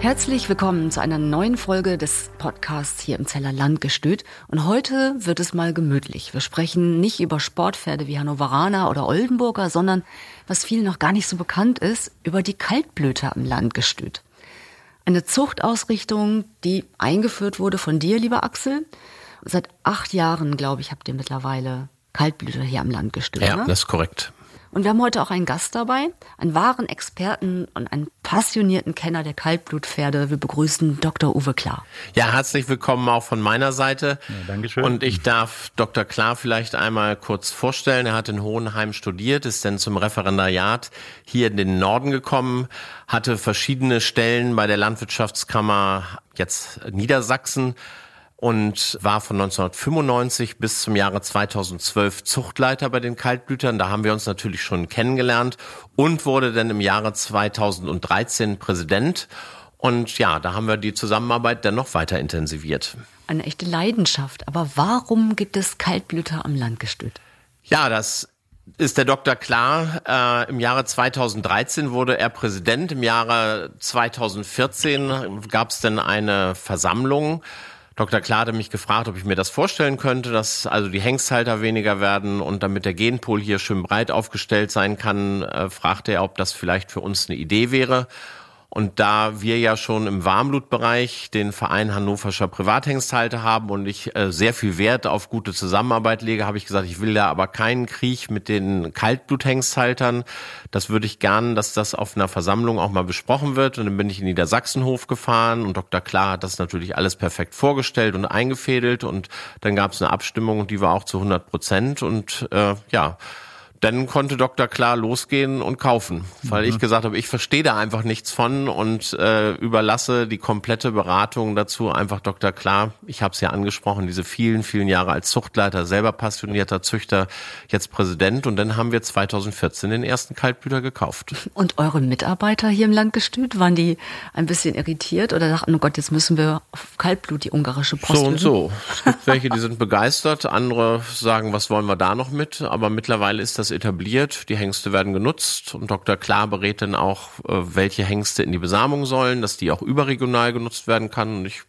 Herzlich willkommen zu einer neuen Folge des Podcasts hier im Zeller Landgestüt. Und heute wird es mal gemütlich. Wir sprechen nicht über Sportpferde wie Hannoveraner oder Oldenburger, sondern, was vielen noch gar nicht so bekannt ist, über die Kaltblüter im Landgestüt. Eine Zuchtausrichtung, die eingeführt wurde von dir, lieber Axel. Seit acht Jahren, glaube ich, habt ihr mittlerweile Kaltblüter hier am Landgestüt. Ja, ne? das ist korrekt. Und wir haben heute auch einen Gast dabei, einen wahren Experten und einen passionierten Kenner der Kaltblutpferde. Wir begrüßen Dr. Uwe Klar. Ja, herzlich willkommen auch von meiner Seite. Ja, Dankeschön. Und ich darf Dr. Klar vielleicht einmal kurz vorstellen. Er hat in Hohenheim studiert, ist dann zum Referendariat hier in den Norden gekommen, hatte verschiedene Stellen bei der Landwirtschaftskammer jetzt Niedersachsen und war von 1995 bis zum Jahre 2012 Zuchtleiter bei den Kaltblütern. Da haben wir uns natürlich schon kennengelernt und wurde dann im Jahre 2013 Präsident. Und ja, da haben wir die Zusammenarbeit dann noch weiter intensiviert. Eine echte Leidenschaft. Aber warum gibt es Kaltblüter am Landgestüt? Ja, das ist der Dr. Klar. Äh, Im Jahre 2013 wurde er Präsident. Im Jahre 2014 gab es dann eine Versammlung. Dr. Hatte mich gefragt, ob ich mir das vorstellen könnte, dass also die Hengsthalter weniger werden und damit der Genpool hier schön breit aufgestellt sein kann, äh, fragte er, ob das vielleicht für uns eine Idee wäre. Und da wir ja schon im Warmblutbereich den Verein Hannoverscher Privathengsthalter haben und ich äh, sehr viel Wert auf gute Zusammenarbeit lege, habe ich gesagt, ich will da aber keinen Krieg mit den Kaltbluthengsthaltern. Das würde ich gern, dass das auf einer Versammlung auch mal besprochen wird. Und dann bin ich in Niedersachsenhof gefahren und Dr. Klar hat das natürlich alles perfekt vorgestellt und eingefädelt. Und dann gab es eine Abstimmung und die war auch zu 100 Prozent. Und äh, ja, dann konnte Dr. Klar losgehen und kaufen, weil mhm. ich gesagt habe, ich verstehe da einfach nichts von und äh, überlasse die komplette Beratung dazu einfach Dr. Klar. Ich habe es ja angesprochen, diese vielen, vielen Jahre als Zuchtleiter, selber passionierter Züchter, jetzt Präsident und dann haben wir 2014 den ersten Kaltblüter gekauft. Und eure Mitarbeiter hier im Landgestüt, waren die ein bisschen irritiert oder dachten, oh Gott, jetzt müssen wir auf Kaltblut die ungarische Post So und so. Es gibt welche, die sind begeistert, andere sagen, was wollen wir da noch mit, aber mittlerweile ist das etabliert, die Hengste werden genutzt und Dr. Klar berät dann auch, äh, welche Hengste in die Besamung sollen, dass die auch überregional genutzt werden kann und ich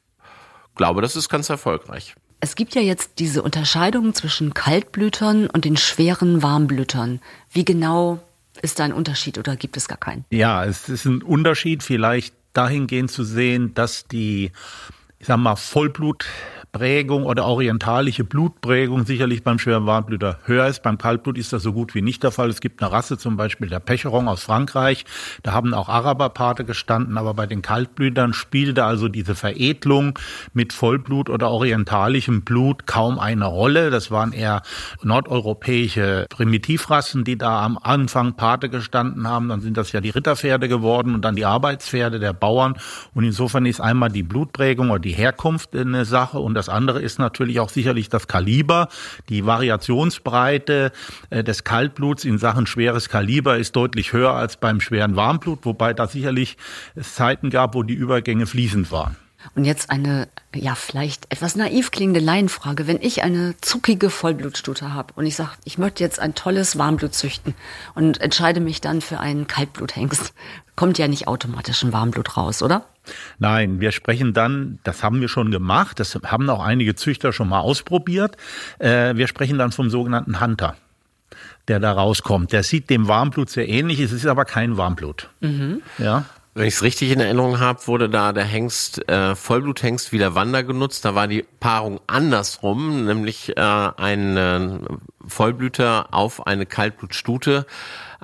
glaube, das ist ganz erfolgreich. Es gibt ja jetzt diese Unterscheidung zwischen Kaltblütern und den schweren Warmblütern. Wie genau ist da ein Unterschied oder gibt es gar keinen? Ja, es ist ein Unterschied vielleicht dahingehend zu sehen, dass die, ich sag mal, Vollblut Prägung oder orientalische Blutprägung sicherlich beim schweren Warmblüter höher ist. Beim Kaltblut ist das so gut wie nicht der Fall. Es gibt eine Rasse, zum Beispiel der Pecheron aus Frankreich. Da haben auch Araberpate gestanden, aber bei den Kaltblütern spielte also diese Veredelung mit Vollblut oder orientalischem Blut kaum eine Rolle. Das waren eher nordeuropäische Primitivrassen, die da am Anfang Pate gestanden haben. Dann sind das ja die Ritterpferde geworden und dann die Arbeitspferde der Bauern. Und insofern ist einmal die Blutprägung oder die Herkunft eine Sache und das andere ist natürlich auch sicherlich das Kaliber. Die Variationsbreite äh, des Kaltbluts in Sachen schweres Kaliber ist deutlich höher als beim schweren Warmblut, wobei da sicherlich es Zeiten gab, wo die Übergänge fließend waren. Und jetzt eine, ja, vielleicht etwas naiv klingende Laienfrage. Wenn ich eine zuckige Vollblutstute habe und ich sage, ich möchte jetzt ein tolles Warmblut züchten und entscheide mich dann für einen Kaltbluthengst, kommt ja nicht automatisch ein Warmblut raus, oder? Nein, wir sprechen dann, das haben wir schon gemacht, das haben auch einige Züchter schon mal ausprobiert. Äh, wir sprechen dann vom sogenannten Hunter, der da rauskommt. Der sieht dem Warmblut sehr ähnlich, es ist aber kein Warmblut. Mhm. Ja. Wenn ich es richtig in Erinnerung habe, wurde da der Hengst, äh, Vollbluthengst wie der Wander genutzt. Da war die Paarung andersrum, nämlich äh, ein äh, Vollblüter auf eine Kaltblutstute.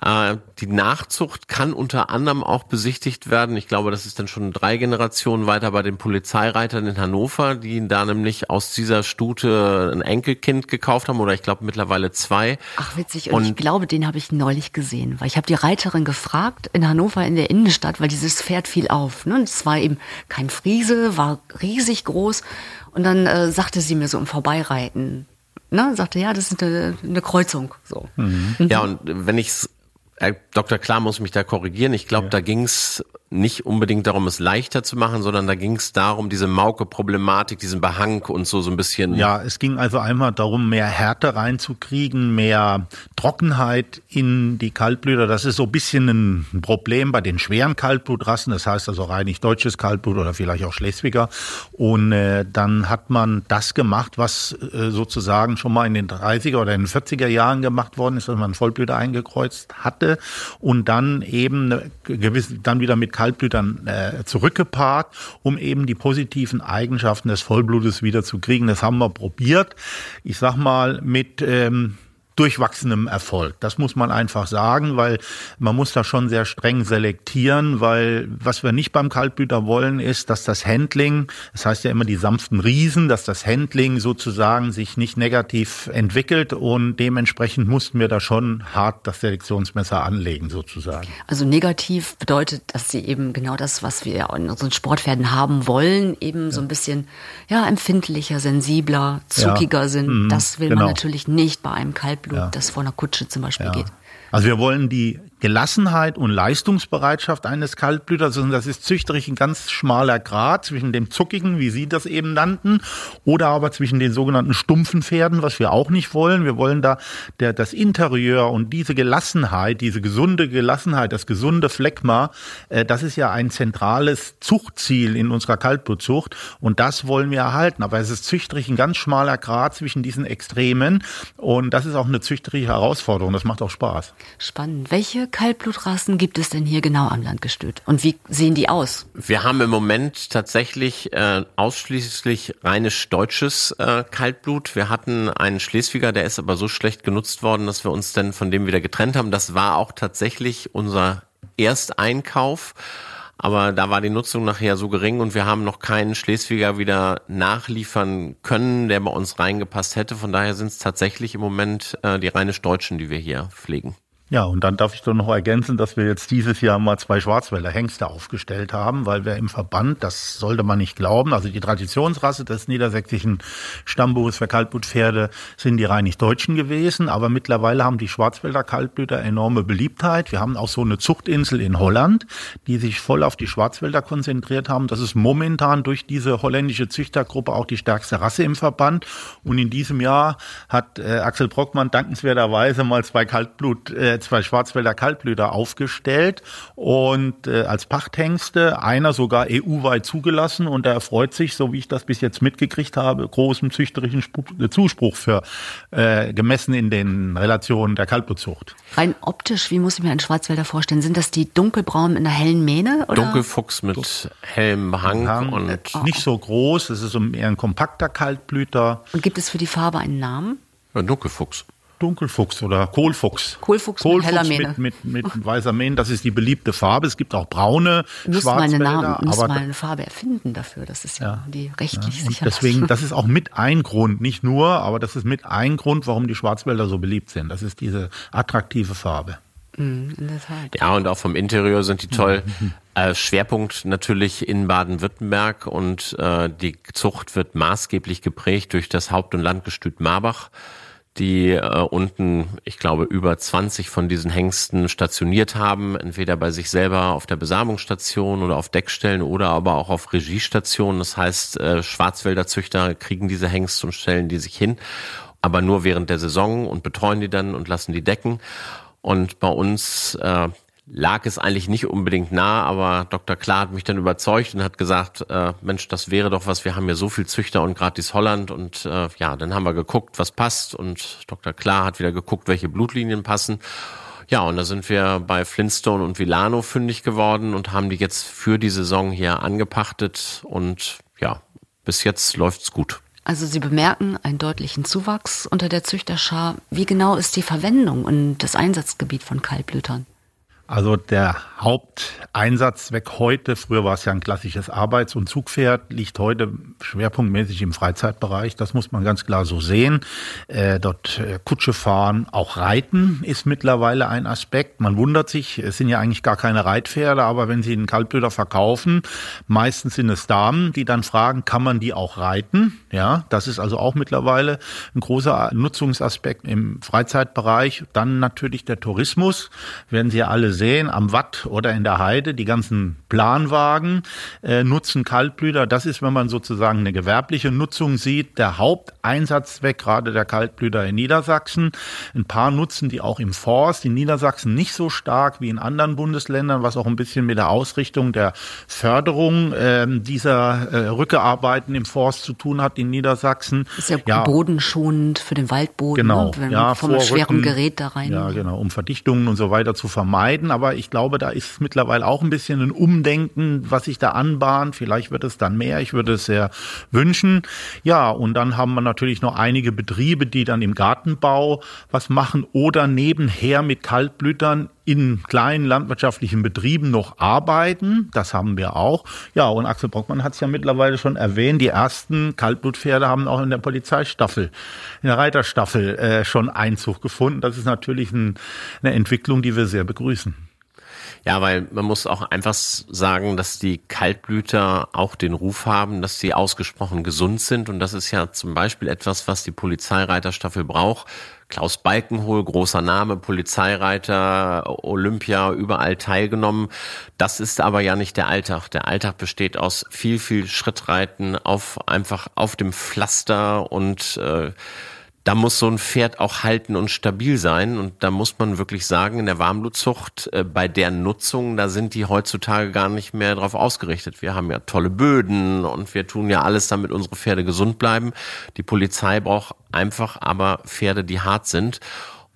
Äh, die Nachzucht kann unter anderem auch besichtigt werden. Ich glaube, das ist dann schon drei Generationen weiter bei den Polizeireitern in Hannover, die da nämlich aus dieser Stute ein Enkelkind gekauft haben oder ich glaube mittlerweile zwei. Ach witzig, und, und ich glaube, den habe ich neulich gesehen, weil ich habe die Reiterin gefragt in Hannover in der Innenstadt, weil dieses Pferd fiel auf. Ne? Es war eben kein Friese, war riesig groß und dann äh, sagte sie mir so im Vorbeireiten, ne, sagte, ja, das ist eine, eine Kreuzung. So. Mhm. Ja, und wenn ich es Herr Dr. Klar muss mich da korrigieren. Ich glaube, ja. da ging es nicht unbedingt darum, es leichter zu machen, sondern da ging es darum, diese Mauke-Problematik, diesen Behang und so so ein bisschen. Ja, es ging also einmal darum, mehr Härte reinzukriegen, mehr Trockenheit in die Kaltblüter. Das ist so ein bisschen ein Problem bei den schweren Kaltblutrassen. Das heißt also reinig deutsches Kaltblut oder vielleicht auch Schleswiger. Und äh, dann hat man das gemacht, was äh, sozusagen schon mal in den 30er oder in den 40er Jahren gemacht worden ist, dass man Vollblüter eingekreuzt hatte und dann eben gewisse, dann wieder mit Kaltblütern äh, zurückgeparkt, um eben die positiven Eigenschaften des Vollblutes wieder zu kriegen. Das haben wir probiert. Ich sag mal mit ähm, durchwachsenem Erfolg. Das muss man einfach sagen, weil man muss da schon sehr streng selektieren, weil was wir nicht beim Kaltblüter wollen, ist, dass das Handling, das heißt ja immer die sanften Riesen, dass das Handling sozusagen sich nicht negativ entwickelt und dementsprechend mussten wir da schon hart das Selektionsmesser anlegen sozusagen. Also negativ bedeutet, dass sie eben genau das, was wir in unseren Sportpferden haben wollen, eben ja. so ein bisschen ja empfindlicher, sensibler, zuckiger ja. sind. Mhm, das will genau. man natürlich nicht bei einem Kaltblüter Blut, ja. das vor einer Kutsche zum Beispiel ja. geht. Also wir wollen die Gelassenheit und Leistungsbereitschaft eines Kaltblüters. Und das ist züchterisch ein ganz schmaler Grad zwischen dem Zuckigen, wie Sie das eben nannten, oder aber zwischen den sogenannten stumpfen Pferden, was wir auch nicht wollen. Wir wollen da der, das Interieur und diese Gelassenheit, diese gesunde Gelassenheit, das gesunde Phlegma, äh, das ist ja ein zentrales Zuchtziel in unserer Kaltblutzucht. Und das wollen wir erhalten. Aber es ist züchterisch ein ganz schmaler Grad zwischen diesen Extremen. Und das ist auch eine züchterische Herausforderung. Das macht auch Spaß. Spannend. Welche Kaltblutrassen gibt es denn hier genau am Landgestüt? Und wie sehen die aus? Wir haben im Moment tatsächlich äh, ausschließlich reines deutsches äh, Kaltblut. Wir hatten einen Schleswiger, der ist aber so schlecht genutzt worden, dass wir uns dann von dem wieder getrennt haben. Das war auch tatsächlich unser Ersteinkauf. Aber da war die Nutzung nachher so gering und wir haben noch keinen Schleswiger wieder nachliefern können, der bei uns reingepasst hätte. Von daher sind es tatsächlich im Moment äh, die reinisch Deutschen, die wir hier pflegen. Ja, und dann darf ich doch noch ergänzen, dass wir jetzt dieses Jahr mal zwei Schwarzwälder Hengste aufgestellt haben, weil wir im Verband, das sollte man nicht glauben, also die Traditionsrasse des niedersächsischen Stammbuches für Kaltblutpferde sind die reinig Deutschen gewesen, aber mittlerweile haben die Schwarzwälder Kaltblüter enorme Beliebtheit. Wir haben auch so eine Zuchtinsel in Holland, die sich voll auf die Schwarzwälder konzentriert haben. Das ist momentan durch diese holländische Züchtergruppe auch die stärkste Rasse im Verband. Und in diesem Jahr hat äh, Axel Brockmann dankenswerterweise mal zwei Kaltblut äh, zwei Schwarzwälder Kaltblüter aufgestellt und äh, als Pachthengste, einer sogar EU-weit zugelassen und er erfreut sich, so wie ich das bis jetzt mitgekriegt habe, großem züchterischen äh, Zuspruch für äh, gemessen in den Relationen der Kaltblutzucht. Rein optisch, wie muss ich mir einen Schwarzwälder vorstellen? Sind das die dunkelbraunen in der hellen Mähne? Oder? Dunkelfuchs mit hellem Hang, Hang und oh. nicht so groß. Es ist eher ein kompakter Kaltblüter. Und gibt es für die Farbe einen Namen? Ja, Dunkelfuchs. Dunkelfuchs oder Kohlfuchs. Kohlfuchs, Kohlfuchs mit heller Mähne. Mit, mit, mit weißer Mähne, das ist die beliebte Farbe. Es gibt auch braune Muss eine Namen, muss mal eine Farbe erfinden dafür. Das ist ja, ja die rechtlich ja, sicher. Deswegen, das ist auch mit ein Grund, nicht nur, aber das ist mit ein Grund, warum die Schwarzwälder so beliebt sind. Das ist diese attraktive Farbe. Mhm, ja, und auch vom Interieur sind die toll. Mhm. Äh, Schwerpunkt natürlich in Baden-Württemberg und äh, die Zucht wird maßgeblich geprägt durch das Haupt- und Landgestüt Marbach die äh, unten, ich glaube, über 20 von diesen Hengsten stationiert haben, entweder bei sich selber auf der Besamungsstation oder auf Deckstellen oder aber auch auf Regiestationen. Das heißt, äh, Schwarzwälder Züchter kriegen diese Hengste und stellen die sich hin, aber nur während der Saison und betreuen die dann und lassen die decken. Und bei uns äh, lag es eigentlich nicht unbedingt nah, aber Dr. Klar hat mich dann überzeugt und hat gesagt, äh, Mensch, das wäre doch was, wir haben ja so viel Züchter und gratis Holland und äh, ja, dann haben wir geguckt, was passt und Dr. Klar hat wieder geguckt, welche Blutlinien passen. Ja, und da sind wir bei Flintstone und Vilano fündig geworden und haben die jetzt für die Saison hier angepachtet und ja, bis jetzt läuft's gut. Also Sie bemerken einen deutlichen Zuwachs unter der Züchterschar. Wie genau ist die Verwendung und das Einsatzgebiet von Kaltblütern? Also der Haupteinsatzzweck heute, früher war es ja ein klassisches Arbeits- und Zugpferd, liegt heute schwerpunktmäßig im Freizeitbereich. Das muss man ganz klar so sehen. Äh, dort äh, Kutsche fahren, auch Reiten ist mittlerweile ein Aspekt. Man wundert sich, es sind ja eigentlich gar keine Reitpferde, aber wenn Sie einen Kaltblüter verkaufen, meistens sind es Damen, die dann fragen, kann man die auch reiten? Ja, das ist also auch mittlerweile ein großer Nutzungsaspekt im Freizeitbereich. Dann natürlich der Tourismus, werden Sie ja alle sehen, am Watt oder in der Heide, die ganzen Planwagen äh, nutzen Kaltblüter. Das ist, wenn man sozusagen eine gewerbliche Nutzung sieht, der Haupteinsatzzweck gerade der Kaltblüter in Niedersachsen. Ein paar nutzen die auch im Forst. In Niedersachsen nicht so stark wie in anderen Bundesländern, was auch ein bisschen mit der Ausrichtung der Förderung äh, dieser äh, Rückearbeiten im Forst zu tun hat in Niedersachsen. Ist ja, ja. bodenschonend für den Waldboden, genau, ne? wenn ja, vom Vorrücken, schweren Gerät da rein. Ja, genau, um Verdichtungen und so weiter zu vermeiden. Aber ich glaube, da ist mittlerweile auch ein bisschen ein Umdenken, was sich da anbahnt. Vielleicht wird es dann mehr. Ich würde es sehr wünschen. Ja, und dann haben wir natürlich noch einige Betriebe, die dann im Gartenbau was machen oder nebenher mit Kaltblütern in kleinen landwirtschaftlichen Betrieben noch arbeiten. Das haben wir auch. Ja, und Axel Brockmann hat es ja mittlerweile schon erwähnt. Die ersten Kaltblutpferde haben auch in der Polizeistaffel, in der Reiterstaffel äh, schon Einzug gefunden. Das ist natürlich ein, eine Entwicklung, die wir sehr begrüßen. Ja, weil man muss auch einfach sagen, dass die Kaltblüter auch den Ruf haben, dass sie ausgesprochen gesund sind. Und das ist ja zum Beispiel etwas, was die Polizeireiterstaffel braucht. Klaus Balkenhol, großer Name, Polizeireiter, Olympia, überall teilgenommen. Das ist aber ja nicht der Alltag. Der Alltag besteht aus viel, viel Schrittreiten auf einfach auf dem Pflaster und äh, da muss so ein Pferd auch halten und stabil sein. Und da muss man wirklich sagen, in der Warmblutzucht, äh, bei der Nutzung, da sind die heutzutage gar nicht mehr darauf ausgerichtet. Wir haben ja tolle Böden und wir tun ja alles, damit unsere Pferde gesund bleiben. Die Polizei braucht einfach aber Pferde, die hart sind.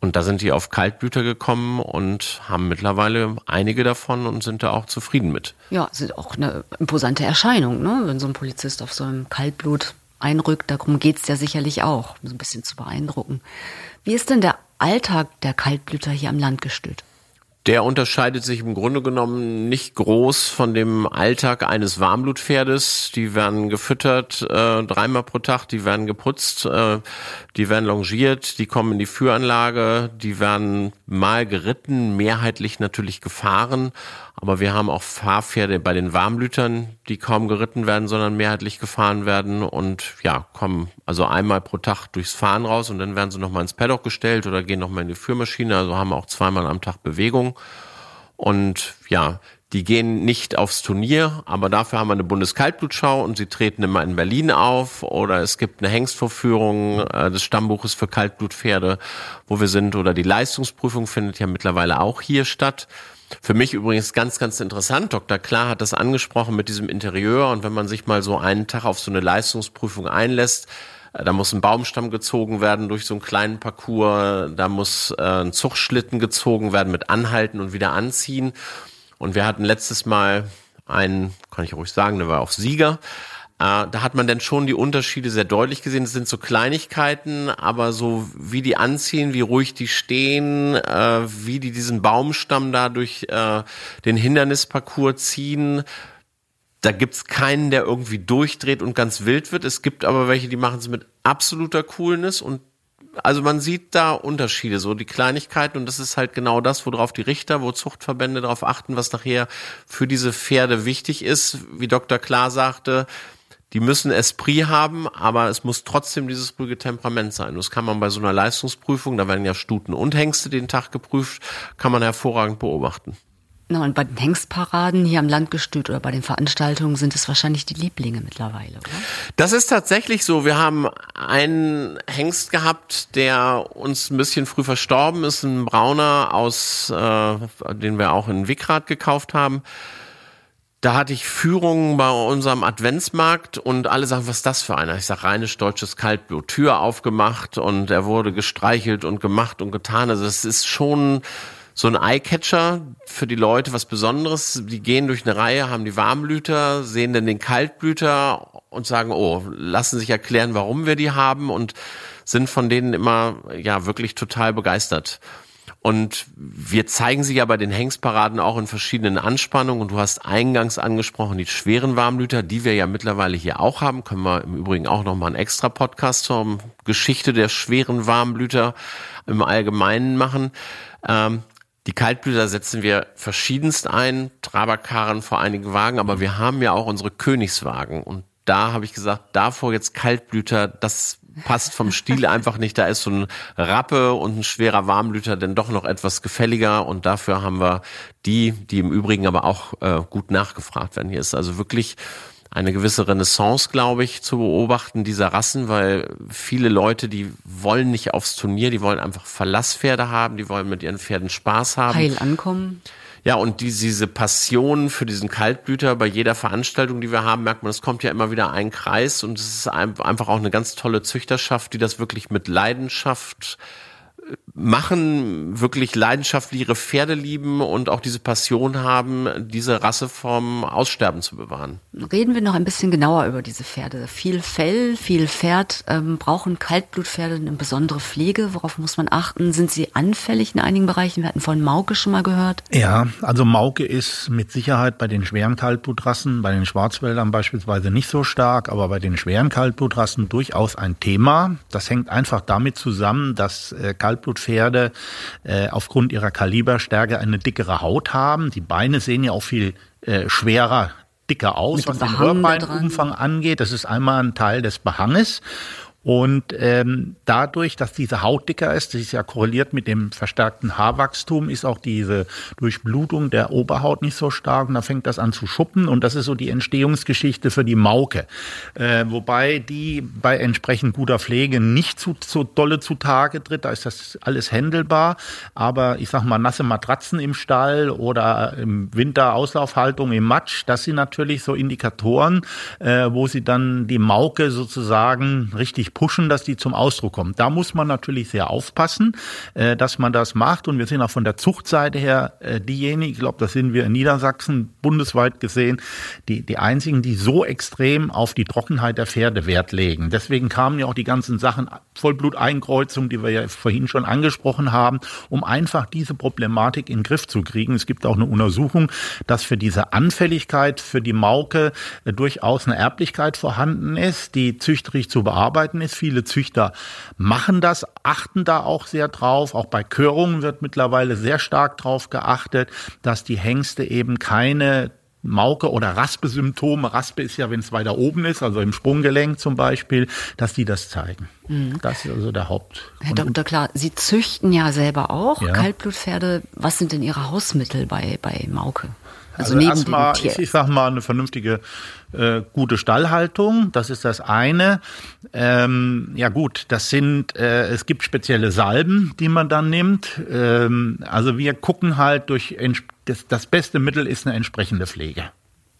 Und da sind die auf Kaltblüter gekommen und haben mittlerweile einige davon und sind da auch zufrieden mit. Ja, sind auch eine imposante Erscheinung, ne? wenn so ein Polizist auf so einem Kaltblut einrückt. Darum geht's ja sicherlich auch, so ein bisschen zu beeindrucken. Wie ist denn der Alltag der Kaltblüter hier am Landgestüt? Der unterscheidet sich im Grunde genommen nicht groß von dem Alltag eines Warmblutpferdes. Die werden gefüttert äh, dreimal pro Tag, die werden geputzt, äh, die werden longiert, die kommen in die Führanlage, die werden mal geritten, mehrheitlich natürlich gefahren. Aber wir haben auch Fahrpferde bei den Warmblütern, die kaum geritten werden, sondern mehrheitlich gefahren werden und ja, kommen also einmal pro Tag durchs Fahren raus und dann werden sie nochmal ins Paddock gestellt oder gehen nochmal in die Führmaschine. Also haben auch zweimal am Tag Bewegung. Und ja, die gehen nicht aufs Turnier, aber dafür haben wir eine Bundeskaltblutschau und sie treten immer in Berlin auf oder es gibt eine Hengstvorführung äh, des Stammbuches für Kaltblutpferde, wo wir sind oder die Leistungsprüfung findet ja mittlerweile auch hier statt. Für mich übrigens ganz, ganz interessant. Dr. Klar hat das angesprochen mit diesem Interieur. Und wenn man sich mal so einen Tag auf so eine Leistungsprüfung einlässt, äh, da muss ein Baumstamm gezogen werden durch so einen kleinen Parcours. Da muss äh, ein Zuchtschlitten gezogen werden mit Anhalten und wieder anziehen. Und wir hatten letztes Mal einen, kann ich ruhig sagen, der war auch Sieger. Äh, da hat man dann schon die Unterschiede sehr deutlich gesehen. Es sind so Kleinigkeiten, aber so wie die anziehen, wie ruhig die stehen, äh, wie die diesen Baumstamm da durch äh, den Hindernisparcours ziehen, da gibt's keinen, der irgendwie durchdreht und ganz wild wird. Es gibt aber welche, die machen es mit absoluter Coolness und also man sieht da Unterschiede, so die Kleinigkeiten und das ist halt genau das, worauf die Richter, wo Zuchtverbände darauf achten, was nachher für diese Pferde wichtig ist. Wie Dr. Klar sagte, die müssen Esprit haben, aber es muss trotzdem dieses ruhige Temperament sein. Das kann man bei so einer Leistungsprüfung, da werden ja Stuten und Hengste den Tag geprüft, kann man hervorragend beobachten. Na, und bei den Hengstparaden hier am Landgestüt oder bei den Veranstaltungen sind es wahrscheinlich die Lieblinge mittlerweile, oder? Das ist tatsächlich so. Wir haben einen Hengst gehabt, der uns ein bisschen früh verstorben ist, ein Brauner aus, äh, den wir auch in Wickrad gekauft haben. Da hatte ich Führungen bei unserem Adventsmarkt und alle sagen, was ist das für einer? Ich sage, reines deutsches Kaltblut. Tür aufgemacht und er wurde gestreichelt und gemacht und getan. Also es ist schon so ein Eyecatcher für die Leute, was Besonderes. Die gehen durch eine Reihe, haben die Warmblüter, sehen dann den Kaltblüter und sagen, oh, lassen sich erklären, warum wir die haben und sind von denen immer, ja, wirklich total begeistert. Und wir zeigen sie ja bei den Hengstparaden auch in verschiedenen Anspannungen. Und du hast eingangs angesprochen, die schweren Warmblüter, die wir ja mittlerweile hier auch haben. Können wir im Übrigen auch nochmal einen extra Podcast zur Geschichte der schweren Warmblüter im Allgemeinen machen. Ähm, die Kaltblüter setzen wir verschiedenst ein, Traberkarren vor einigen Wagen, aber wir haben ja auch unsere Königswagen. Und da habe ich gesagt, davor jetzt Kaltblüter, das passt vom Stil einfach nicht. Da ist so ein Rappe und ein schwerer Warmblüter denn doch noch etwas gefälliger und dafür haben wir die, die im Übrigen aber auch äh, gut nachgefragt werden. Hier ist also wirklich eine gewisse Renaissance, glaube ich, zu beobachten dieser Rassen, weil viele Leute, die wollen nicht aufs Turnier, die wollen einfach Verlasspferde haben, die wollen mit ihren Pferden Spaß haben. Heil ankommen. Ja, und die, diese Passion für diesen Kaltblüter bei jeder Veranstaltung, die wir haben, merkt man, es kommt ja immer wieder ein Kreis und es ist einfach auch eine ganz tolle Züchterschaft, die das wirklich mit Leidenschaft machen, wirklich leidenschaftlich ihre Pferde lieben und auch diese Passion haben, diese Rasse vom Aussterben zu bewahren. Reden wir noch ein bisschen genauer über diese Pferde. Viel Fell, viel Pferd. Ähm, brauchen Kaltblutpferde eine besondere Pflege? Worauf muss man achten? Sind sie anfällig in einigen Bereichen? Wir hatten von Mauke schon mal gehört. Ja, also Mauke ist mit Sicherheit bei den schweren Kaltblutrassen, bei den Schwarzwäldern beispielsweise nicht so stark, aber bei den schweren Kaltblutrassen durchaus ein Thema. Das hängt einfach damit zusammen, dass äh, Kaltblutpferde äh, aufgrund ihrer Kaliberstärke eine dickere Haut haben. Die Beine sehen ja auch viel äh, schwerer, dicker aus, was den Röhrbeinumfang angeht. Das ist einmal ein Teil des Behanges. Und ähm, dadurch, dass diese Haut dicker ist, das ist ja korreliert mit dem verstärkten Haarwachstum, ist auch diese Durchblutung der Oberhaut nicht so stark und da fängt das an zu schuppen und das ist so die Entstehungsgeschichte für die Mauke. Äh, wobei die bei entsprechend guter Pflege nicht zu, so dolle zutage tritt, da ist das alles händelbar, aber ich sag mal nasse Matratzen im Stall oder im Winter Auslaufhaltung im Matsch, das sind natürlich so Indikatoren, äh, wo sie dann die Mauke sozusagen richtig pushen, dass die zum Ausdruck kommen. Da muss man natürlich sehr aufpassen, äh, dass man das macht. Und wir sind auch von der Zuchtseite her äh, diejenigen, ich glaube, das sind wir in Niedersachsen bundesweit gesehen, die, die einzigen, die so extrem auf die Trockenheit der Pferde Wert legen. Deswegen kamen ja auch die ganzen Sachen Vollbluteinkreuzung, die wir ja vorhin schon angesprochen haben, um einfach diese Problematik in den Griff zu kriegen. Es gibt auch eine Untersuchung, dass für diese Anfälligkeit für die Mauke äh, durchaus eine Erblichkeit vorhanden ist, die züchterisch zu bearbeiten ist. Viele Züchter machen das, achten da auch sehr drauf. Auch bei Körungen wird mittlerweile sehr stark drauf geachtet, dass die Hengste eben keine Mauke oder Raspe-Symptome, Raspe ist ja, wenn es weiter oben ist, also im Sprunggelenk zum Beispiel, dass die das zeigen. Mhm. Das ist also der Haupt. Herr Dr. Klar, Sie züchten ja selber auch ja. Kaltblutpferde. Was sind denn Ihre Hausmittel bei, bei Mauke? Also, also erstmal, ich, ich sag mal, eine vernünftige, äh, gute Stallhaltung, das ist das eine. Ähm, ja gut, das sind, äh, es gibt spezielle Salben, die man dann nimmt. Ähm, also wir gucken halt durch, das, das beste Mittel ist eine entsprechende Pflege.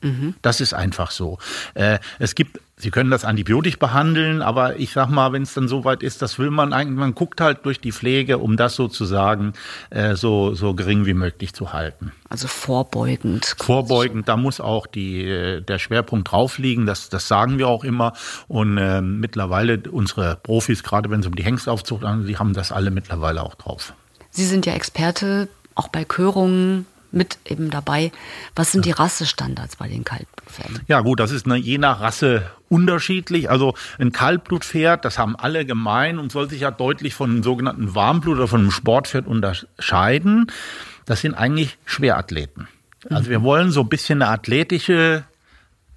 Mhm. Das ist einfach so. Äh, es gibt Sie können das antibiotisch behandeln, aber ich sag mal, wenn es dann so weit ist, das will man eigentlich, man guckt halt durch die Pflege, um das sozusagen äh, so, so gering wie möglich zu halten. Also vorbeugend. Vorbeugend, da muss auch die, äh, der Schwerpunkt drauf liegen, das, das sagen wir auch immer. Und äh, mittlerweile unsere Profis, gerade wenn es um die Hengstaufzucht geht, die haben das alle mittlerweile auch drauf. Sie sind ja Experte, auch bei Körungen, mit eben dabei. Was sind die Rassestandards bei den Kaltblutpferden? Ja gut, das ist eine, je nach Rasse unterschiedlich. Also ein Kaltblutpferd, das haben alle gemein und soll sich ja deutlich von einem sogenannten Warmblut oder von einem Sportpferd unterscheiden. Das sind eigentlich Schwerathleten. Also wir wollen so ein bisschen eine athletische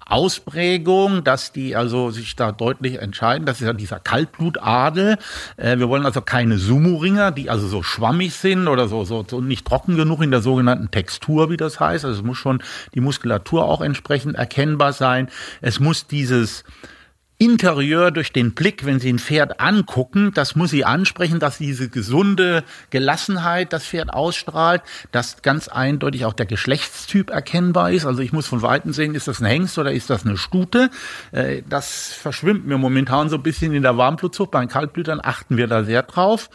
Ausprägung, dass die also sich da deutlich entscheiden. Das ist ja dieser Kaltblutadel. Äh, wir wollen also keine Sumo-Ringer, die also so schwammig sind oder so, so, so nicht trocken genug in der sogenannten Textur, wie das heißt. Also es muss schon die Muskulatur auch entsprechend erkennbar sein. Es muss dieses Interieur durch den Blick, wenn Sie ein Pferd angucken, das muss Sie ansprechen, dass diese gesunde Gelassenheit das Pferd ausstrahlt, dass ganz eindeutig auch der Geschlechtstyp erkennbar ist. Also ich muss von Weitem sehen, ist das ein Hengst oder ist das eine Stute? Äh, das verschwimmt mir momentan so ein bisschen in der Warmblutzucht. Bei den Kaltblütern achten wir da sehr drauf.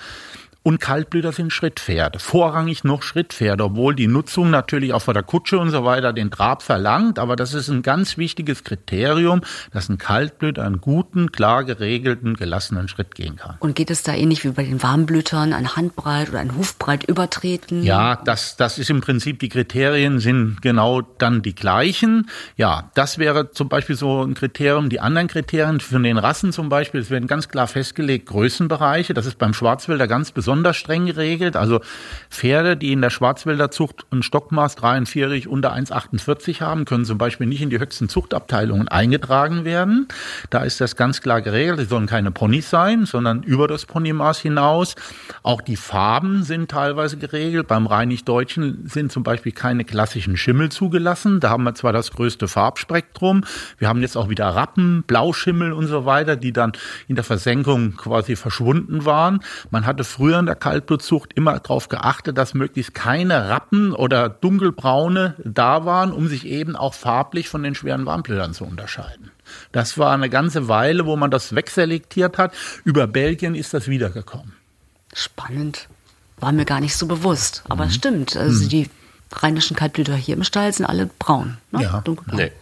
Und Kaltblüter sind Schrittpferde, vorrangig noch Schrittpferde, obwohl die Nutzung natürlich auch vor der Kutsche und so weiter den Trab verlangt. Aber das ist ein ganz wichtiges Kriterium, dass ein Kaltblüter einen guten, klar geregelten, gelassenen Schritt gehen kann. Und geht es da ähnlich wie bei den Warmblütern, ein Handbreit oder ein Hufbreit übertreten? Ja, das, das ist im Prinzip, die Kriterien sind genau dann die gleichen. Ja, das wäre zum Beispiel so ein Kriterium. Die anderen Kriterien für den Rassen zum Beispiel, es werden ganz klar festgelegt, Größenbereiche. Das ist beim Schwarzwälder ganz besonders besonders streng geregelt. Also Pferde, die in der Schwarzwälder Zucht ein Stockmaß 43 unter 1,48 haben, können zum Beispiel nicht in die höchsten Zuchtabteilungen eingetragen werden. Da ist das ganz klar geregelt. Sie sollen keine Ponys sein, sondern über das Ponymaß hinaus. Auch die Farben sind teilweise geregelt. Beim Rheinig-Deutschen sind zum Beispiel keine klassischen Schimmel zugelassen. Da haben wir zwar das größte Farbspektrum. Wir haben jetzt auch wieder Rappen, Blauschimmel und so weiter, die dann in der Versenkung quasi verschwunden waren. Man hatte früher in der Kaltblutzucht immer darauf geachtet, dass möglichst keine Rappen oder dunkelbraune da waren, um sich eben auch farblich von den schweren Warmblütern zu unterscheiden. Das war eine ganze Weile, wo man das wegselektiert hat. Über Belgien ist das wiedergekommen. Spannend. War mir gar nicht so bewusst. Aber mhm. stimmt. Also mhm. die rheinischen Kaltblüter hier im Stall sind alle braun. Ne? Ja. Dunkelbraun. Nee.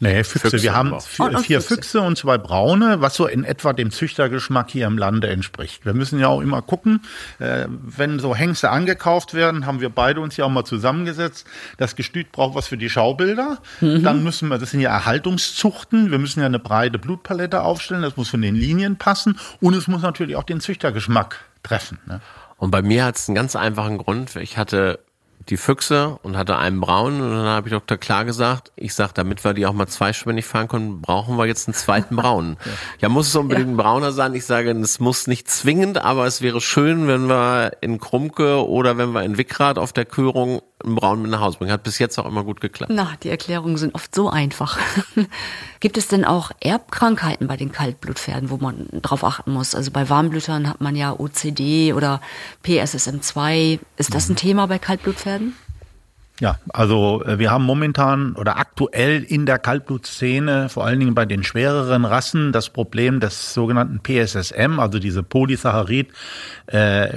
Nee, Füchse. Füchse wir haben vier, oh, vier Füchse. Füchse. und zwei braune, was so in etwa dem Züchtergeschmack hier im Lande entspricht. Wir müssen ja auch immer gucken, äh, wenn so Hengste angekauft werden, haben wir beide uns ja auch mal zusammengesetzt. Das Gestüt braucht was für die Schaubilder. Mhm. Dann müssen wir, das sind ja Erhaltungszuchten, wir müssen ja eine breite Blutpalette aufstellen, das muss von den Linien passen und es muss natürlich auch den Züchtergeschmack treffen. Ne? Und bei mir hat es einen ganz einfachen Grund. Ich hatte die Füchse und hatte einen braunen und dann habe ich Dr. Klar gesagt, ich sag, damit wir die auch mal zweispännig fahren können, brauchen wir jetzt einen zweiten braunen. ja. ja, muss es unbedingt ein brauner sein? Ich sage, es muss nicht zwingend, aber es wäre schön, wenn wir in Krumke oder wenn wir in Wickrad auf der Körung einen braunen mit nach Hause bringen. Hat bis jetzt auch immer gut geklappt. Na, die Erklärungen sind oft so einfach. Gibt es denn auch Erbkrankheiten bei den Kaltblutpferden, wo man drauf achten muss? Also bei Warmblütern hat man ja OCD oder PSSM2. Ist das ein mhm. Thema bei Kaltblutpferden? Ja, also äh, wir haben momentan oder aktuell in der Kaltblutszene, vor allen Dingen bei den schwereren Rassen, das Problem des sogenannten PSSM, also diese Polysaccharid äh.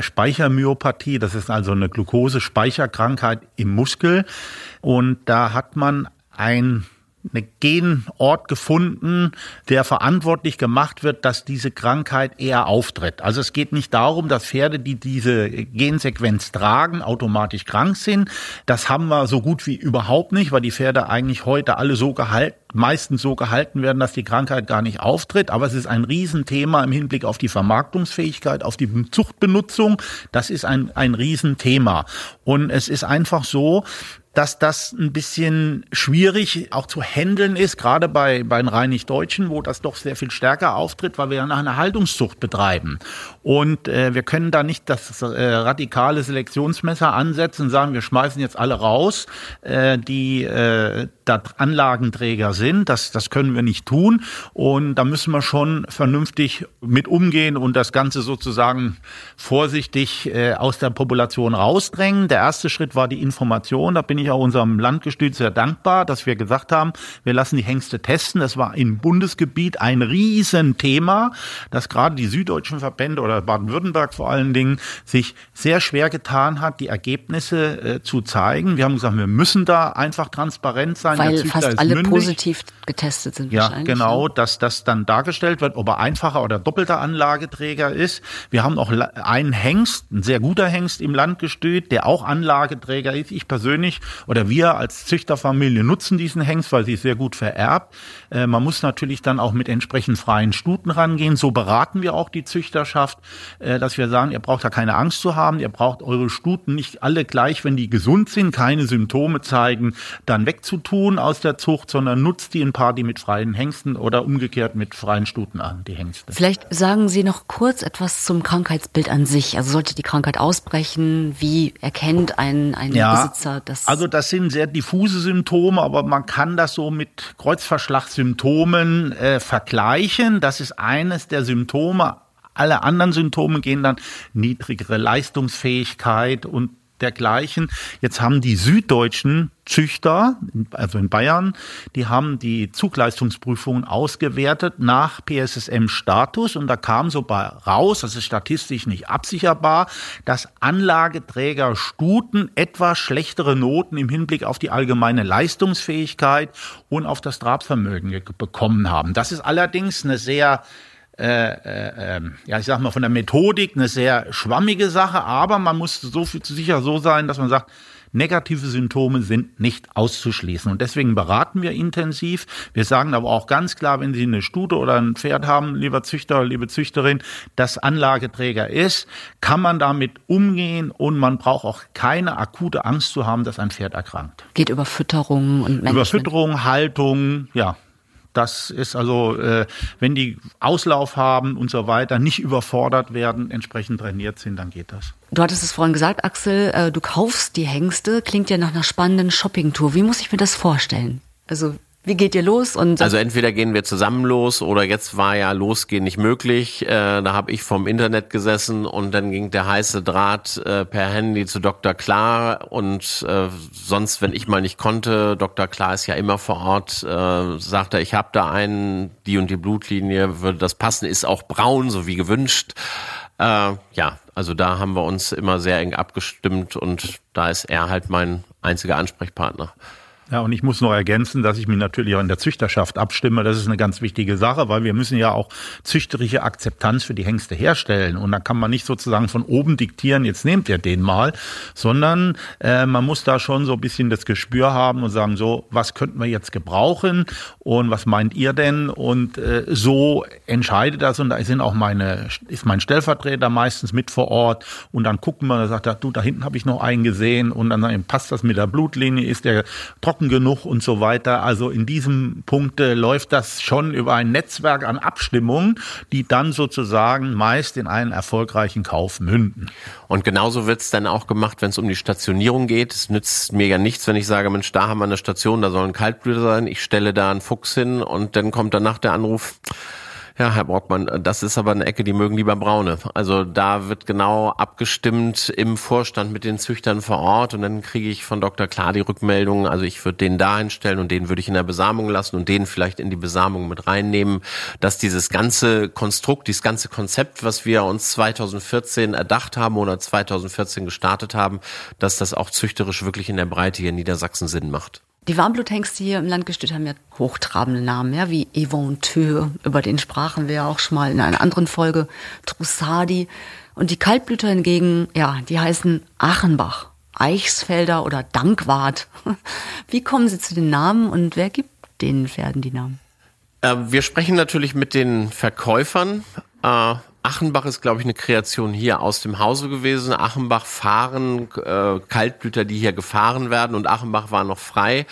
Das ist also eine Glukosespeicherkrankheit im Muskel. Und da hat man ein einen Genort gefunden, der verantwortlich gemacht wird, dass diese Krankheit eher auftritt. Also es geht nicht darum, dass Pferde, die diese Gensequenz tragen, automatisch krank sind. Das haben wir so gut wie überhaupt nicht, weil die Pferde eigentlich heute alle so gehalten meistens so gehalten werden, dass die Krankheit gar nicht auftritt. Aber es ist ein Riesenthema im Hinblick auf die Vermarktungsfähigkeit, auf die Zuchtbenutzung. Das ist ein, ein Riesenthema. Und es ist einfach so, dass das ein bisschen schwierig auch zu handeln ist, gerade bei, bei den Rheinig-Deutschen, wo das doch sehr viel stärker auftritt, weil wir ja nach einer Haltungszucht betreiben. Und äh, wir können da nicht das äh, radikale Selektionsmesser ansetzen und sagen, wir schmeißen jetzt alle raus, äh, die äh, da Anlagenträger sind. Das, das können wir nicht tun. Und da müssen wir schon vernünftig mit umgehen und das Ganze sozusagen vorsichtig äh, aus der Population rausdrängen. Der erste Schritt war die Information. Da bin ich auch unserem Landgestüt sehr dankbar, dass wir gesagt haben, wir lassen die Hengste testen. Das war im Bundesgebiet ein Riesenthema, dass gerade die süddeutschen Verbände oder Baden-Württemberg vor allen Dingen sich sehr schwer getan hat, die Ergebnisse äh, zu zeigen. Wir haben gesagt, wir müssen da einfach transparent sein weil fast alle mündig. positiv getestet sind. Ja, genau, dass das dann dargestellt wird, ob er einfacher oder doppelter Anlageträger ist. Wir haben auch einen Hengst, ein sehr guter Hengst im Landgestüt, der auch Anlageträger ist. Ich persönlich oder wir als Züchterfamilie nutzen diesen Hengst, weil sie sehr gut vererbt. Äh, man muss natürlich dann auch mit entsprechend freien Stuten rangehen. So beraten wir auch die Züchterschaft, äh, dass wir sagen, ihr braucht da keine Angst zu haben. Ihr braucht eure Stuten nicht alle gleich, wenn die gesund sind, keine Symptome zeigen, dann wegzutun tun aus der Zucht, sondern nutzt die ein paar, die mit freien Hengsten oder umgekehrt mit freien Stuten an, die Hengste. Vielleicht sagen Sie noch kurz etwas zum Krankheitsbild an sich. Also sollte die Krankheit ausbrechen, wie erkennt ein, ein ja, Besitzer das? Also das sind sehr diffuse Symptome, aber man kann das so mit Kreuzverschlagssymptomen äh, vergleichen. Das ist eines der Symptome. Alle anderen Symptome gehen dann niedrigere Leistungsfähigkeit und dergleichen. Jetzt haben die süddeutschen Züchter, also in Bayern, die haben die Zugleistungsprüfungen ausgewertet nach PSSM-Status und da kam so bei raus, das ist statistisch nicht absicherbar, dass Anlageträger Stuten etwas schlechtere Noten im Hinblick auf die allgemeine Leistungsfähigkeit und auf das Trabvermögen bekommen haben. Das ist allerdings eine sehr äh, äh, ähm, ja, ich sag mal, von der Methodik eine sehr schwammige Sache, aber man muss so viel sicher so sein, dass man sagt, negative Symptome sind nicht auszuschließen. Und deswegen beraten wir intensiv. Wir sagen aber auch ganz klar, wenn Sie eine Stute oder ein Pferd haben, lieber Züchter, liebe Züchterin, das Anlageträger ist, kann man damit umgehen und man braucht auch keine akute Angst zu haben, dass ein Pferd erkrankt. Geht über Fütterung und Management. Über Fütterung, Haltung, ja, das ist also, äh, wenn die Auslauf haben und so weiter, nicht überfordert werden, entsprechend trainiert sind, dann geht das. Du hattest es vorhin gesagt, Axel, äh, du kaufst die Hengste, klingt ja nach einer spannenden Shoppingtour. Wie muss ich mir das vorstellen? Also wie geht ihr los? Und also entweder gehen wir zusammen los oder jetzt war ja losgehen nicht möglich. Äh, da habe ich vom Internet gesessen und dann ging der heiße Draht äh, per Handy zu Dr. Klar und äh, sonst, wenn ich mal nicht konnte, Dr. Klar ist ja immer vor Ort, äh, sagt er, ich habe da einen, die und die Blutlinie, würde das passen, ist auch braun, so wie gewünscht. Äh, ja, also da haben wir uns immer sehr eng abgestimmt und da ist er halt mein einziger Ansprechpartner. Ja, und ich muss noch ergänzen, dass ich mich natürlich auch in der Züchterschaft abstimme. Das ist eine ganz wichtige Sache, weil wir müssen ja auch züchterische Akzeptanz für die Hengste herstellen. Und da kann man nicht sozusagen von oben diktieren, jetzt nehmt ihr den mal, sondern äh, man muss da schon so ein bisschen das Gespür haben und sagen, so, was könnten wir jetzt gebrauchen und was meint ihr denn? Und äh, so entscheidet das und da sind auch meine, ist mein Stellvertreter meistens mit vor Ort und dann gucken wir, da sagt er, du, da hinten habe ich noch einen gesehen und dann passt das mit der Blutlinie, ist der trocken trocken genug und so weiter. Also in diesem Punkt läuft das schon über ein Netzwerk an Abstimmungen, die dann sozusagen meist in einen erfolgreichen Kauf münden. Und genauso wird es dann auch gemacht, wenn es um die Stationierung geht. Es nützt mir ja nichts, wenn ich sage, Mensch, da haben wir eine Station, da soll ein Kaltblüter sein. Ich stelle da einen Fuchs hin und dann kommt danach der Anruf, ja, Herr Brockmann, das ist aber eine Ecke, die mögen lieber braune. Also da wird genau abgestimmt im Vorstand mit den Züchtern vor Ort und dann kriege ich von Dr. Klar die Rückmeldung, also ich würde den da hinstellen und den würde ich in der Besamung lassen und den vielleicht in die Besamung mit reinnehmen, dass dieses ganze Konstrukt, dieses ganze Konzept, was wir uns 2014 erdacht haben oder 2014 gestartet haben, dass das auch züchterisch wirklich in der Breite hier in Niedersachsen Sinn macht. Die Warmbluthengste hier im Landgestüt haben ja hochtrabende Namen, ja, wie Eventeur, über den sprachen wir ja auch schon mal in einer anderen Folge, Trussadi. Und die Kaltblüter hingegen, ja, die heißen Achenbach, Eichsfelder oder Dankwart. Wie kommen Sie zu den Namen und wer gibt den Pferden die Namen? Äh, wir sprechen natürlich mit den Verkäufern. Äh, Achenbach ist, glaube ich, eine Kreation hier aus dem Hause gewesen. Achenbach fahren äh, Kaltblüter, die hier gefahren werden und Achenbach war noch frei.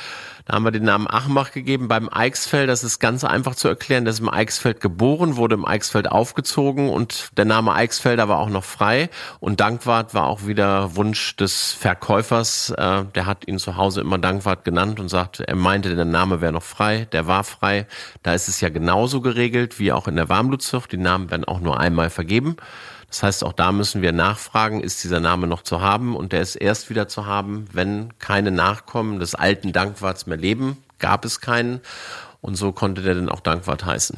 Da haben wir den Namen Achenbach gegeben. Beim Eichsfeld, das ist ganz einfach zu erklären, der ist im Eichsfeld geboren, wurde im Eichsfeld aufgezogen und der Name Eichsfelder war auch noch frei. Und Dankwart war auch wieder Wunsch des Verkäufers. Äh, der hat ihn zu Hause immer Dankwart genannt und sagte, er meinte, der Name wäre noch frei, der war frei. Da ist es ja genauso geregelt wie auch in der Warmblutzucht. Die Namen werden auch nur einmal vergeben. Das heißt, auch da müssen wir nachfragen, ist dieser Name noch zu haben? Und der ist erst wieder zu haben, wenn keine Nachkommen des alten Dankwarts mehr leben. Gab es keinen. Und so konnte der dann auch Dankwart heißen.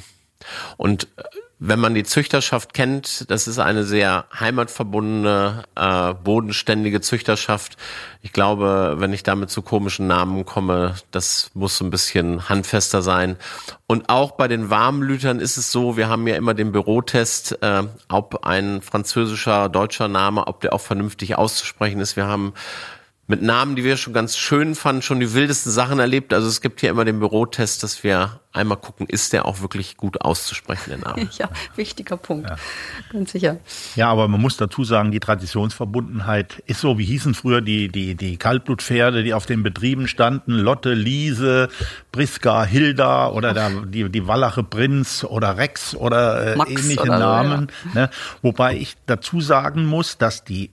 Und äh, wenn man die Züchterschaft kennt, das ist eine sehr heimatverbundene, äh, bodenständige Züchterschaft. Ich glaube, wenn ich damit zu komischen Namen komme, das muss so ein bisschen handfester sein. Und auch bei den Warmblütern ist es so, wir haben ja immer den Bürotest, äh, ob ein französischer, deutscher Name, ob der auch vernünftig auszusprechen ist. Wir haben mit Namen, die wir schon ganz schön fanden, schon die wildesten Sachen erlebt. Also es gibt hier immer den Bürotest, dass wir einmal gucken, ist der auch wirklich gut auszusprechen, der Name. Ja, wichtiger Punkt. Ja. Ganz sicher. Ja, aber man muss dazu sagen, die Traditionsverbundenheit ist so, wie hießen früher die, die, die Kaltblutpferde, die auf den Betrieben standen, Lotte, Liese, Briska, Hilda oder der, die, die Wallache Prinz oder Rex oder äh, ähnliche oder Namen. So, ja. ne? Wobei ich dazu sagen muss, dass die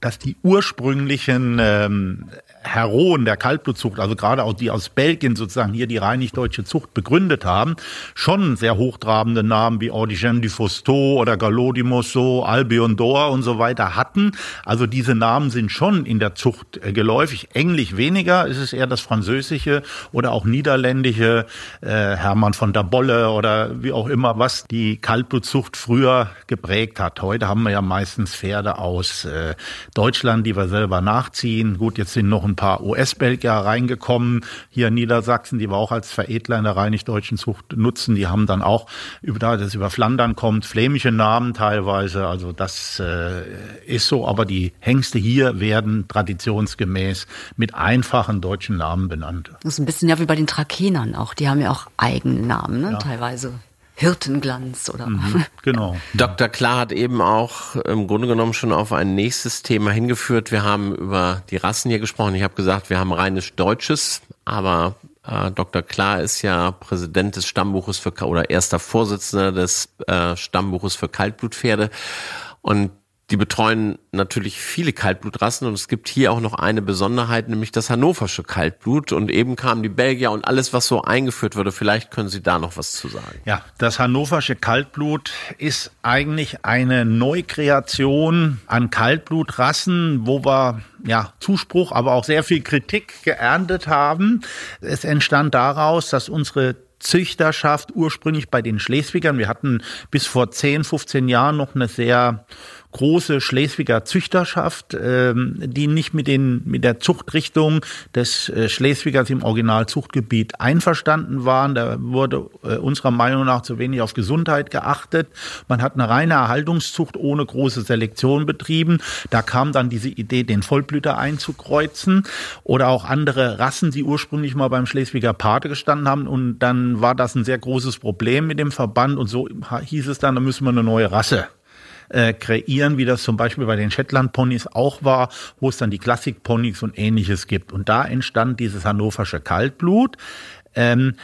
dass die ursprünglichen ähm, Heroen der Kaltblutzucht, also gerade auch die aus Belgien sozusagen hier die rheinig-deutsche Zucht begründet haben, schon sehr hochtrabende Namen wie Audigen du Fausto oder Gallo di Mosso, Albion d'Or und so weiter hatten. Also diese Namen sind schon in der Zucht äh, geläufig. Englisch weniger, ist es eher das Französische oder auch Niederländische, äh, Hermann von der Bolle oder wie auch immer, was die Kaltblutzucht früher geprägt hat. Heute haben wir ja meistens Pferde aus äh, Deutschland, die wir selber nachziehen. Gut, jetzt sind noch ein paar US-Belgier reingekommen, hier in Niedersachsen, die wir auch als Veredler in der rheinig-deutschen Zucht nutzen. Die haben dann auch, über da das über Flandern kommt, flämische Namen teilweise. Also das äh, ist so, aber die Hengste hier werden traditionsgemäß mit einfachen deutschen Namen benannt. Das ist ein bisschen ja wie bei den Trakenern auch. Die haben ja auch eigene Namen, ne? Ja. teilweise. Hirtenglanz oder. Mhm, genau. Dr. Klar hat eben auch im Grunde genommen schon auf ein nächstes Thema hingeführt. Wir haben über die Rassen hier gesprochen. Ich habe gesagt, wir haben reines Deutsches, aber äh, Dr. Klar ist ja Präsident des Stammbuches für oder erster Vorsitzender des äh, Stammbuches für Kaltblutpferde. Und die betreuen natürlich viele Kaltblutrassen und es gibt hier auch noch eine Besonderheit, nämlich das hannoversche Kaltblut. Und eben kamen die Belgier und alles, was so eingeführt wurde. Vielleicht können Sie da noch was zu sagen. Ja, das hannoversche Kaltblut ist eigentlich eine Neukreation an Kaltblutrassen, wo wir ja, Zuspruch, aber auch sehr viel Kritik geerntet haben. Es entstand daraus, dass unsere Züchterschaft ursprünglich bei den Schleswigern, wir hatten bis vor 10, 15 Jahren noch eine sehr große Schleswiger Züchterschaft, ähm, die nicht mit, den, mit der Zuchtrichtung des äh, Schleswigers im Originalzuchtgebiet einverstanden waren. Da wurde äh, unserer Meinung nach zu wenig auf Gesundheit geachtet. Man hat eine reine Erhaltungszucht ohne große Selektion betrieben. Da kam dann diese Idee, den Vollblüter einzukreuzen oder auch andere Rassen, die ursprünglich mal beim Schleswiger Pate gestanden haben. Und dann war das ein sehr großes Problem mit dem Verband und so hieß es dann, da müssen wir eine neue Rasse äh, kreieren, wie das zum Beispiel bei den Shetland-Ponys auch war, wo es dann die Klassik-Ponys und ähnliches gibt. Und da entstand dieses hannoversche Kaltblut. Ähm,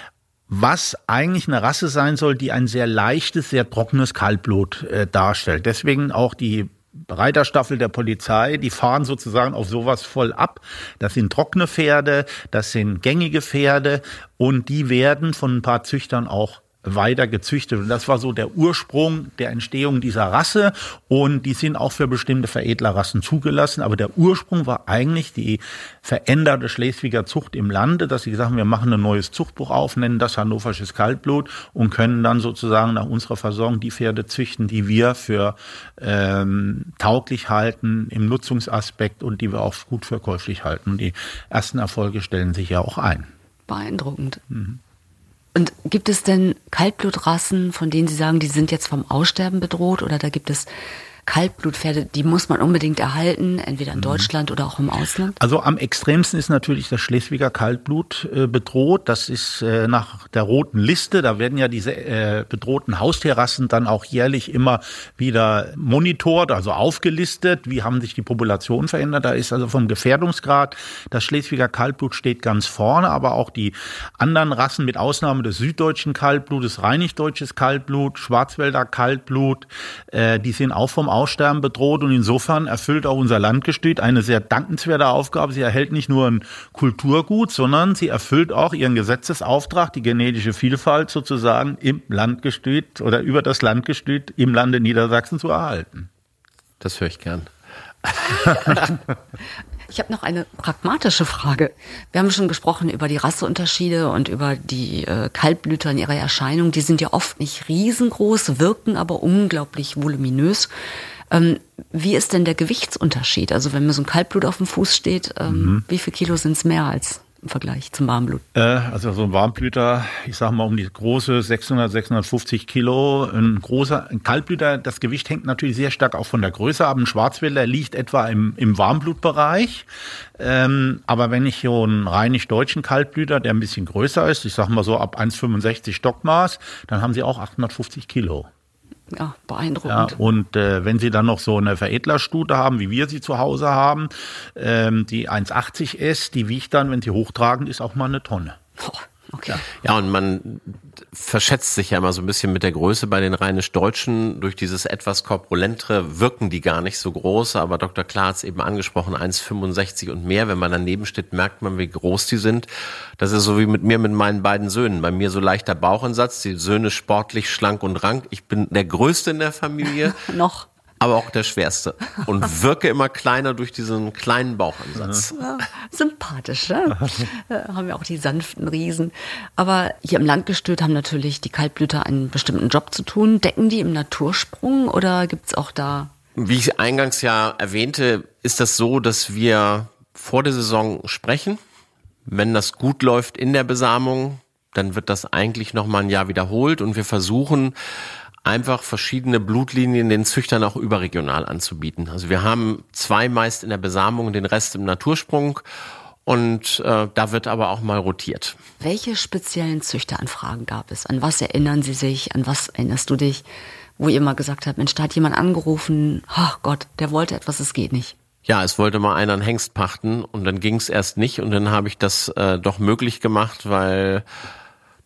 was eigentlich eine Rasse sein soll, die ein sehr leichtes, sehr trockenes Kaltblut äh, darstellt. Deswegen auch die Reiterstaffel der Polizei, die fahren sozusagen auf sowas voll ab. Das sind trockene Pferde, das sind gängige Pferde und die werden von ein paar Züchtern auch weiter gezüchtet. Und das war so der Ursprung der Entstehung dieser Rasse. Und die sind auch für bestimmte Veredlerrassen zugelassen. Aber der Ursprung war eigentlich die veränderte Schleswiger Zucht im Lande, dass sie gesagt haben, wir machen ein neues Zuchtbuch auf, nennen das hannoversches Kaltblut und können dann sozusagen nach unserer Versorgung die Pferde züchten, die wir für ähm, tauglich halten im Nutzungsaspekt und die wir auch gut verkäuflich halten. Und die ersten Erfolge stellen sich ja auch ein. Beeindruckend. Mhm. Und gibt es denn Kaltblutrassen, von denen Sie sagen, die sind jetzt vom Aussterben bedroht oder da gibt es Kaltblutpferde, die muss man unbedingt erhalten, entweder in mhm. Deutschland oder auch im Ausland? Also am extremsten ist natürlich das Schleswiger Kaltblut äh, bedroht. Das ist äh, nach der roten Liste. Da werden ja diese äh, bedrohten Haustierrassen dann auch jährlich immer wieder monitort, also aufgelistet. Wie haben sich die Populationen verändert? Da ist also vom Gefährdungsgrad das Schleswiger Kaltblut steht ganz vorne, aber auch die anderen Rassen mit Ausnahme des süddeutschen Kaltblutes, rheinig-deutsches Kaltblut, Schwarzwälder Kaltblut, die sind auch vom Aussterben bedroht und insofern erfüllt auch unser Landgestüt eine sehr dankenswerte Aufgabe. Sie erhält nicht nur ein Kulturgut, sondern sie erfüllt auch ihren Gesetzesauftrag, die genetische Vielfalt sozusagen im Landgestüt oder über das Landgestüt im Lande Niedersachsen zu erhalten. Das höre ich gern. Ich habe noch eine pragmatische Frage. Wir haben schon gesprochen über die Rasseunterschiede und über die äh, Kaltblüter in ihrer Erscheinung. Die sind ja oft nicht riesengroß, wirken aber unglaublich voluminös. Ähm, wie ist denn der Gewichtsunterschied? Also wenn mir so ein Kaltblut auf dem Fuß steht, ähm, mhm. wie viel Kilo sind es mehr als im Vergleich zum Warmblut? Äh, also so ein Warmblüter, ich sage mal um die große 600, 650 Kilo. Ein großer ein Kaltblüter, das Gewicht hängt natürlich sehr stark auch von der Größe ab. Ein Schwarzwälder liegt etwa im, im Warmblutbereich. Ähm, aber wenn ich so einen rheinisch-deutschen Kaltblüter, der ein bisschen größer ist, ich sage mal so ab 1,65 Stockmaß, dann haben sie auch 850 Kilo ja, beeindruckend. Ja, und äh, wenn Sie dann noch so eine Veredlerstute haben, wie wir sie zu Hause haben, ähm, die 1,80 ist, die wiegt dann, wenn sie hochtragend ist, auch mal eine Tonne. Okay. Ja. und man verschätzt sich ja immer so ein bisschen mit der Größe bei den Rheinisch-Deutschen. Durch dieses etwas korpulentere wirken die gar nicht so groß, aber Dr. Klar hat es eben angesprochen, 1,65 und mehr. Wenn man daneben steht, merkt man, wie groß die sind. Das ist so wie mit mir mit meinen beiden Söhnen. Bei mir so leichter Bauchansatz, die Söhne sportlich, schlank und rank. Ich bin der Größte in der Familie. Noch aber auch der schwerste und wirke immer kleiner durch diesen kleinen Bauchansatz. Ja, sympathisch, ne? Äh, haben wir auch die sanften Riesen. Aber hier im Landgestüt haben natürlich die Kaltblüter einen bestimmten Job zu tun. Decken die im Natursprung oder gibt's auch da? Wie ich eingangs ja erwähnte, ist das so, dass wir vor der Saison sprechen. Wenn das gut läuft in der Besamung, dann wird das eigentlich noch mal ein Jahr wiederholt und wir versuchen einfach verschiedene Blutlinien den Züchtern auch überregional anzubieten. Also wir haben zwei meist in der Besamung den Rest im Natursprung. Und äh, da wird aber auch mal rotiert. Welche speziellen Züchteranfragen gab es? An was erinnern Sie sich? An was erinnerst du dich? Wo ihr mal gesagt habt, Mensch, da hat jemand angerufen, ach Gott, der wollte etwas, es geht nicht. Ja, es wollte mal einer einen Hengst pachten und dann ging es erst nicht und dann habe ich das äh, doch möglich gemacht, weil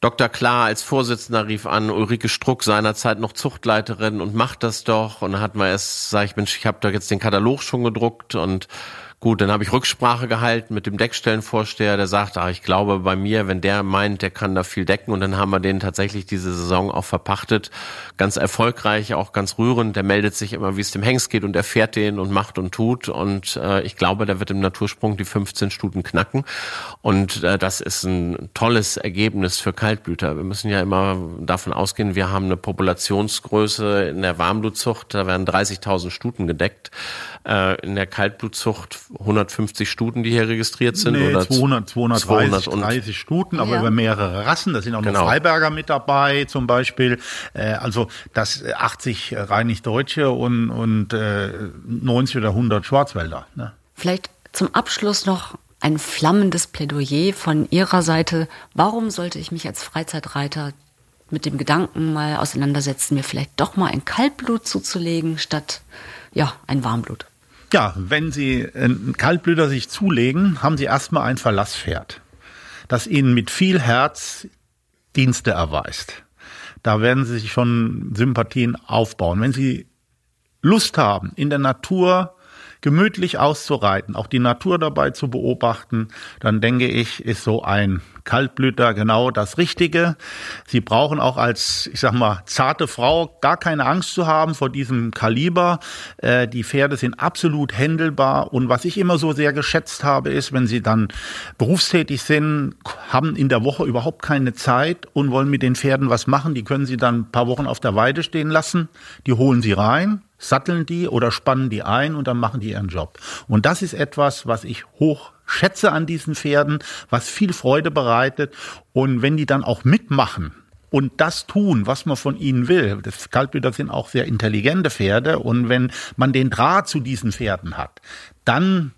Dr. Klar als Vorsitzender rief an, Ulrike Struck seinerzeit noch Zuchtleiterin und macht das doch. Und hat man erst, sag ich, Mensch, ich habe doch jetzt den Katalog schon gedruckt und Gut, dann habe ich Rücksprache gehalten mit dem Deckstellenvorsteher, der sagt, ach, ich glaube bei mir, wenn der meint, der kann da viel decken und dann haben wir den tatsächlich diese Saison auch verpachtet. Ganz erfolgreich, auch ganz rührend. Der meldet sich immer, wie es dem Hengst geht und er fährt den und macht und tut und äh, ich glaube, der wird im Natursprung die 15 Stuten knacken und äh, das ist ein tolles Ergebnis für Kaltblüter. Wir müssen ja immer davon ausgehen, wir haben eine Populationsgröße in der Warmblutzucht, da werden 30.000 Stuten gedeckt. Äh, in der Kaltblutzucht 150 Stuten, die hier registriert sind? Nee, oder 200, 230 230 Stuten, aber ja. über mehrere Rassen. Da sind auch genau. noch Freiberger mit dabei zum Beispiel. Äh, also das 80 reinig Deutsche und, und äh, 90 oder 100 Schwarzwälder. Ne? Vielleicht zum Abschluss noch ein flammendes Plädoyer von Ihrer Seite. Warum sollte ich mich als Freizeitreiter mit dem Gedanken mal auseinandersetzen, mir vielleicht doch mal ein Kaltblut zuzulegen, statt ja, ein Warmblut? Ja, wenn Sie einen Kaltblüter sich zulegen, haben Sie erstmal ein Verlasspferd, das Ihnen mit viel Herz Dienste erweist. Da werden Sie sich schon Sympathien aufbauen. Wenn Sie Lust haben, in der Natur gemütlich auszureiten, auch die Natur dabei zu beobachten, dann denke ich, ist so ein Kaltblüter genau das Richtige. Sie brauchen auch als, ich sag mal, zarte Frau gar keine Angst zu haben vor diesem Kaliber. Äh, die Pferde sind absolut händelbar. Und was ich immer so sehr geschätzt habe, ist, wenn sie dann berufstätig sind, haben in der Woche überhaupt keine Zeit und wollen mit den Pferden was machen. Die können sie dann ein paar Wochen auf der Weide stehen lassen. Die holen sie rein satteln die oder spannen die ein und dann machen die ihren Job. Und das ist etwas, was ich hoch schätze an diesen Pferden, was viel Freude bereitet. Und wenn die dann auch mitmachen, und das tun, was man von ihnen will. Das Kaltblüter sind auch sehr intelligente Pferde und wenn man den Draht zu diesen Pferden hat, dann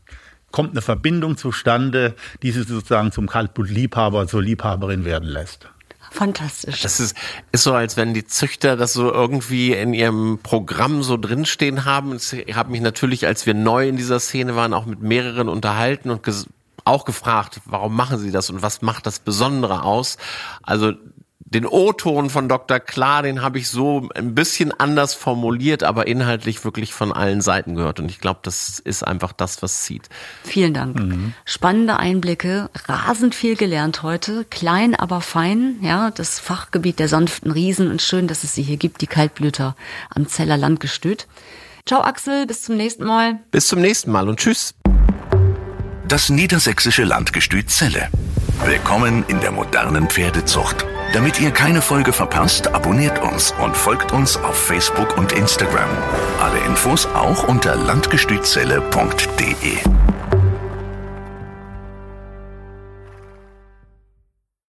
kommt eine Verbindung zustande, die sie sozusagen zum Kaltblutliebhaber zur Liebhaberin werden lässt. Fantastisch. Das ist, ist so, als wenn die Züchter das so irgendwie in ihrem Programm so drinstehen haben. Ich habe mich natürlich, als wir neu in dieser Szene waren, auch mit mehreren unterhalten und auch gefragt, warum machen sie das und was macht das Besondere aus? Also den O-Ton von Dr. Klar, den habe ich so ein bisschen anders formuliert, aber inhaltlich wirklich von allen Seiten gehört. Und ich glaube, das ist einfach das, was zieht. Vielen Dank. Mhm. Spannende Einblicke, rasend viel gelernt heute, klein, aber fein. Ja, das Fachgebiet der sanften Riesen und schön, dass es sie hier gibt, die Kaltblüter am Zeller Landgestüt. Ciao Axel, bis zum nächsten Mal. Bis zum nächsten Mal und tschüss. Das niedersächsische Landgestüt Zelle. Willkommen in der modernen Pferdezucht. Damit ihr keine Folge verpasst, abonniert uns und folgt uns auf Facebook und Instagram. Alle Infos auch unter landgestützelle.de.